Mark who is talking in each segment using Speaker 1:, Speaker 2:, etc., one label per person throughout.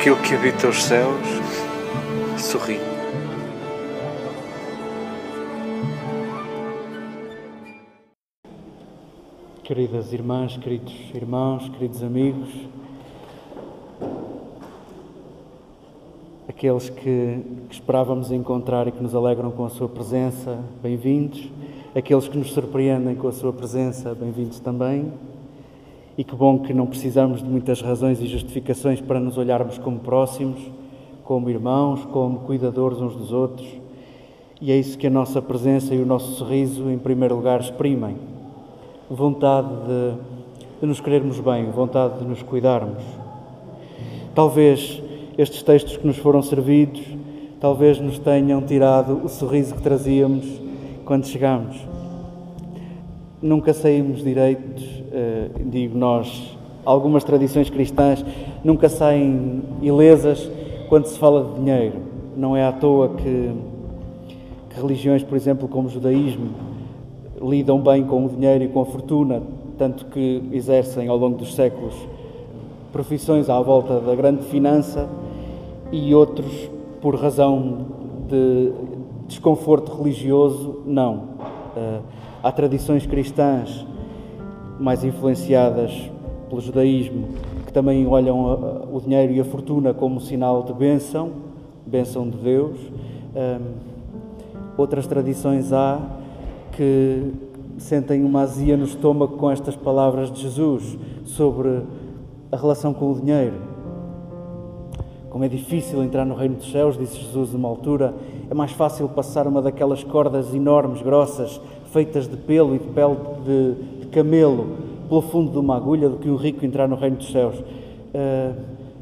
Speaker 1: Aquele que habita os céus sorri.
Speaker 2: Queridas irmãs, queridos irmãos, queridos amigos, aqueles que, que, esperávamos encontrar e que nos alegram com a sua presença, bem-vindos. Aqueles que nos surpreendem com a sua presença, bem-vindos também. E que bom que não precisamos de muitas razões e justificações para nos olharmos como próximos, como irmãos, como cuidadores uns dos outros. E é isso que a nossa presença e o nosso sorriso, em primeiro lugar, exprimem. Vontade de, de nos querermos bem, vontade de nos cuidarmos. Talvez estes textos que nos foram servidos, talvez nos tenham tirado o sorriso que trazíamos quando chegamos. Nunca saímos direitos, eh, digo nós, algumas tradições cristãs nunca saem ilesas quando se fala de dinheiro. Não é à toa que, que religiões, por exemplo, como o judaísmo, lidam bem com o dinheiro e com a fortuna, tanto que exercem ao longo dos séculos profissões à volta da grande finança e outros, por razão de desconforto religioso, não. Há tradições cristãs mais influenciadas pelo judaísmo que também olham o dinheiro e a fortuna como sinal de bênção, bênção de Deus. Um, outras tradições há que sentem uma azia no estômago com estas palavras de Jesus sobre a relação com o dinheiro. Como é difícil entrar no reino dos céus, disse Jesus numa altura, é mais fácil passar uma daquelas cordas enormes, grossas, feitas de pelo e de pele de, de camelo, pelo fundo de uma agulha, do que um rico entrar no reino dos céus. Uh,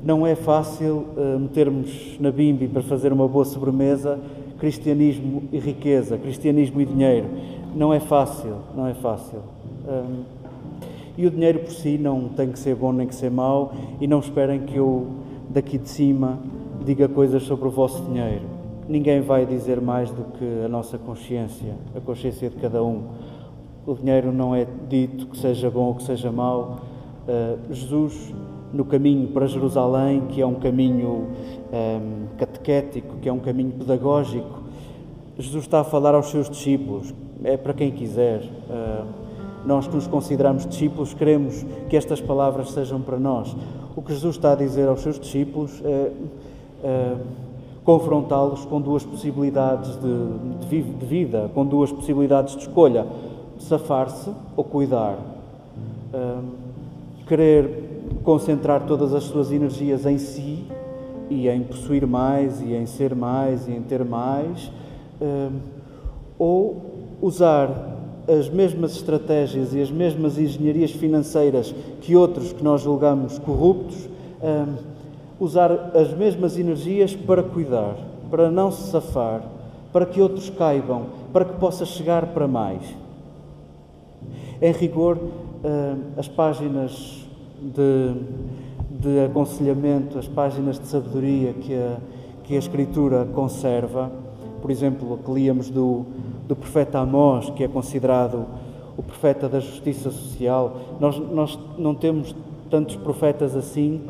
Speaker 2: não é fácil uh, metermos na bimbi para fazer uma boa sobremesa cristianismo e riqueza, cristianismo e dinheiro. Não é fácil, não é fácil. Um, e o dinheiro por si não tem que ser bom nem que ser mau, e não esperem que eu daqui de cima diga coisas sobre o vosso dinheiro. Ninguém vai dizer mais do que a nossa consciência, a consciência de cada um. O dinheiro não é dito que seja bom ou que seja mau. Uh, Jesus, no caminho para Jerusalém, que é um caminho um, ehm, catequético, que é um caminho pedagógico, Jesus está a falar aos seus discípulos, é para quem quiser. Uh, nós que nos consideramos discípulos, queremos que estas palavras sejam para nós. O que Jesus está a dizer aos seus discípulos é, é confrontá-los com duas possibilidades de, de, vida, com duas possibilidades de escolha: safar-se ou cuidar. É, querer concentrar todas as suas energias em si e em possuir mais, e em ser mais, e em ter mais, é, ou usar as mesmas estratégias e as mesmas engenharias financeiras que outros que nós julgamos corruptos, um, usar as mesmas energias para cuidar, para não se safar, para que outros caibam, para que possa chegar para mais. Em rigor, um, as páginas de, de aconselhamento, as páginas de sabedoria que a, que a Escritura conserva, por exemplo, que líamos do, do profeta Amós, que é considerado o profeta da justiça social. Nós, nós não temos tantos profetas assim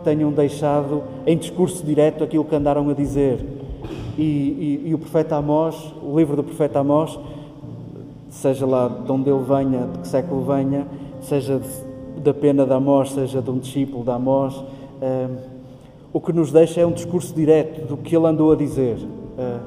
Speaker 2: que tenham deixado em discurso direto aquilo que andaram a dizer. E, e, e o profeta Amós, o livro do profeta Amós, seja lá de onde ele venha, de que século venha, seja de, da pena de Amós, seja de um discípulo de Amós, eh, o que nos deixa é um discurso direto do que ele andou a dizer. Eh,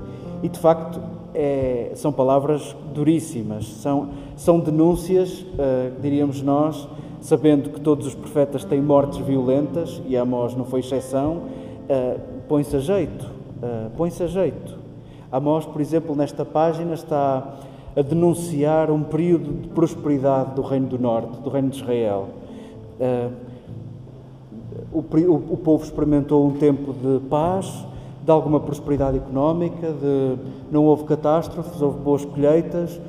Speaker 2: e de facto, é, são palavras duríssimas, são, são denúncias, uh, diríamos nós, sabendo que todos os profetas têm mortes violentas, e Amós não foi exceção, uh, põe-se a jeito, uh, põe-se a jeito. Amós, por exemplo, nesta página está a denunciar um período de prosperidade do Reino do Norte, do Reino de Israel. Uh, o, o, povo experimentou um tempo de paz, de alguma prosperidade económica, de, não houve catástrofes, houve boas colheitas,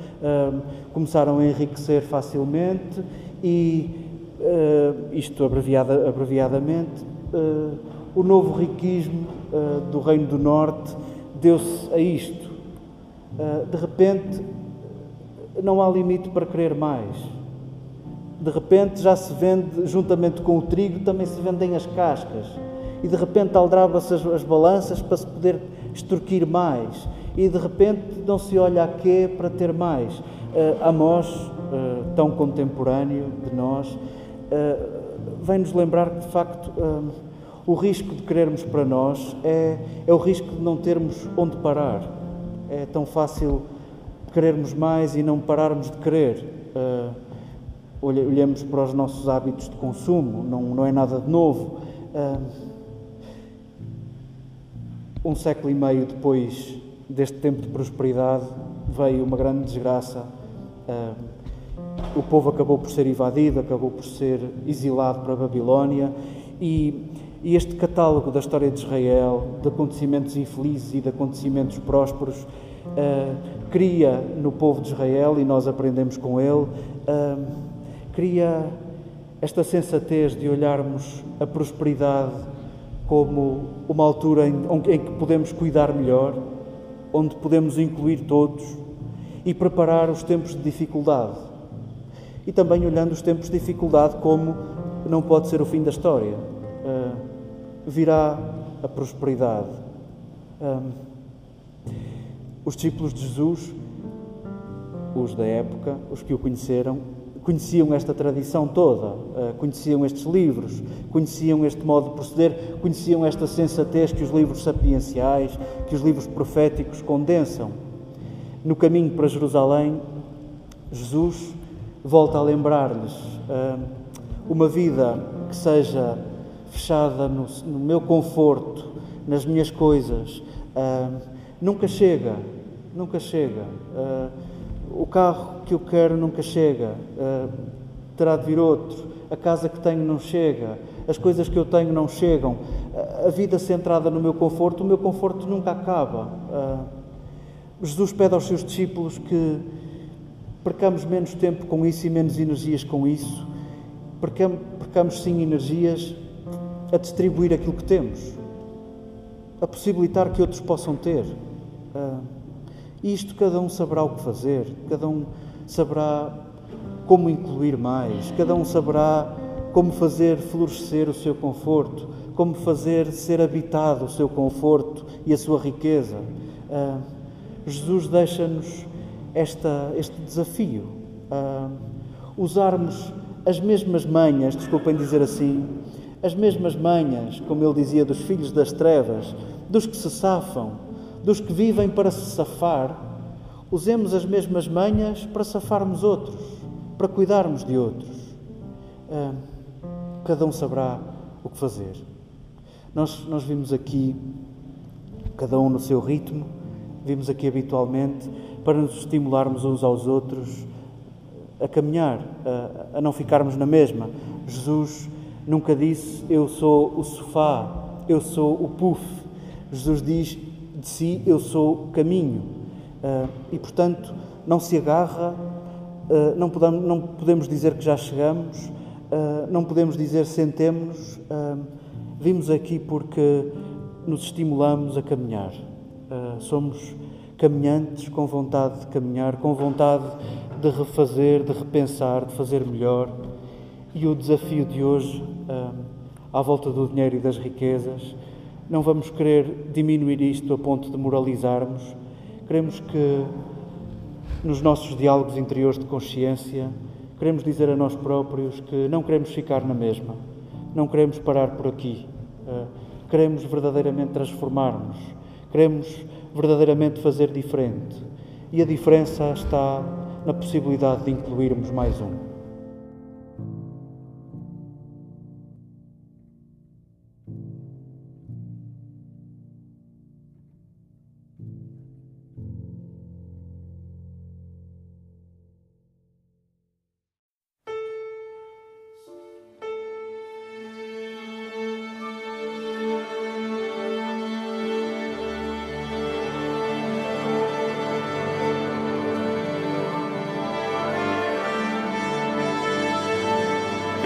Speaker 2: começaram a enriquecer facilmente e, uh, isto abreviada, abreviadamente, uh, o novo riquismo do Reino do Norte deu-se a isto. de repente, não há limite para querer mais. De repente já se vende, juntamente com o trigo, também se vendem as cascas. e de repente aldraba-se as, as balanças para se poder extorquir mais e de repente não se olha a quê para ter mais. Uh, Amós, uh, tão contemporâneo de nós, uh, vem-nos lembrar que de facto uh, o risco de querermos para nós é, é o risco de não termos onde parar. É tão fácil querermos mais e não pararmos de querer. Uh, olhamos para os nossos hábitos de consumo, não, não é nada de novo. Um século e meio depois deste tempo de prosperidade, veio uma grande desgraça. Uh, o povo acabou por ser invadido, acabou por ser exilado para a Babilónia e, e este catálogo da história de Israel, de acontecimentos infelizes e de acontecimentos prósperos, uh, cria no povo de Israel, e nós aprendemos com ele, uh, cria esta sensatez de olharmos a prosperidade como uma altura em, em que podemos cuidar melhor, onde podemos incluir todos e preparar os tempos de dificuldade. E também olhando os tempos de dificuldade como não pode ser o fim da história. Uh, virá a prosperidade. Um, os discípulos de Jesus, os da época, os que o conheceram, conheciam esta tradição toda, uh, conheciam estes livros, conheciam este modo de proceder, conheciam esta sensatez que os livros sapienciais, que os livros proféticos condensam. No caminho para Jerusalém, Jesus volta a lembrar-lhes uh, uma vida que seja fechada no, no, meu conforto, nas minhas coisas, uh, nunca chega, nunca chega. O carro que eu quero nunca chega, terá de vir outro. A casa que tenho não chega, as coisas que eu tenho não chegam. A vida centrada no meu conforto, o meu conforto nunca acaba. Jesus pede aos seus discípulos que percamos menos tempo com isso e menos energias com isso. Percamos, percamos sim energias a distribuir aquilo que temos, a possibilitar que outros possam ter. Uh, isto cada um saberá o que fazer, cada um saberá como incluir mais, cada um saberá como fazer florescer o seu conforto, como fazer ser habitado o seu conforto e a sua riqueza. Uh, Jesus deixa-nos este desafio, uh, usarmos as mesmas manhas, desculpem dizer assim, as mesmas manhas, como ele dizia, dos filhos das trevas, dos que se safam, dos que vivem para se safar, usemos as mesmas manhas para safarmos outros, para cuidarmos de outros. Ah, cada um saberá o que fazer. Nós, nós vimos aqui, cada um no seu ritmo, vimos aqui habitualmente para nos estimularmos uns aos outros a caminhar, a, a não ficarmos na mesma. Jesus nunca disse eu sou o sofá, eu sou o puff. Jesus diz de si eu sou o caminho. Uh, e, portanto, não se agarra, uh, não, podemos, não, podemos, dizer que já chegamos, uh, não podemos dizer sentemos-nos. vimos aqui porque nos estimulamos a caminhar. somos caminhantes com vontade de caminhar, com vontade de refazer, de repensar, de fazer melhor. E o desafio de hoje, à volta do dinheiro e das riquezas, não vamos querer diminuir isto a ponto de moralizarmos. Queremos que, nos nossos diálogos interiores de consciência, queremos dizer a nós próprios que não queremos ficar na mesma, não queremos parar por aqui. Eh, queremos verdadeiramente transformar-nos, queremos verdadeiramente fazer diferente. E a diferença está na possibilidade de incluirmos mais um.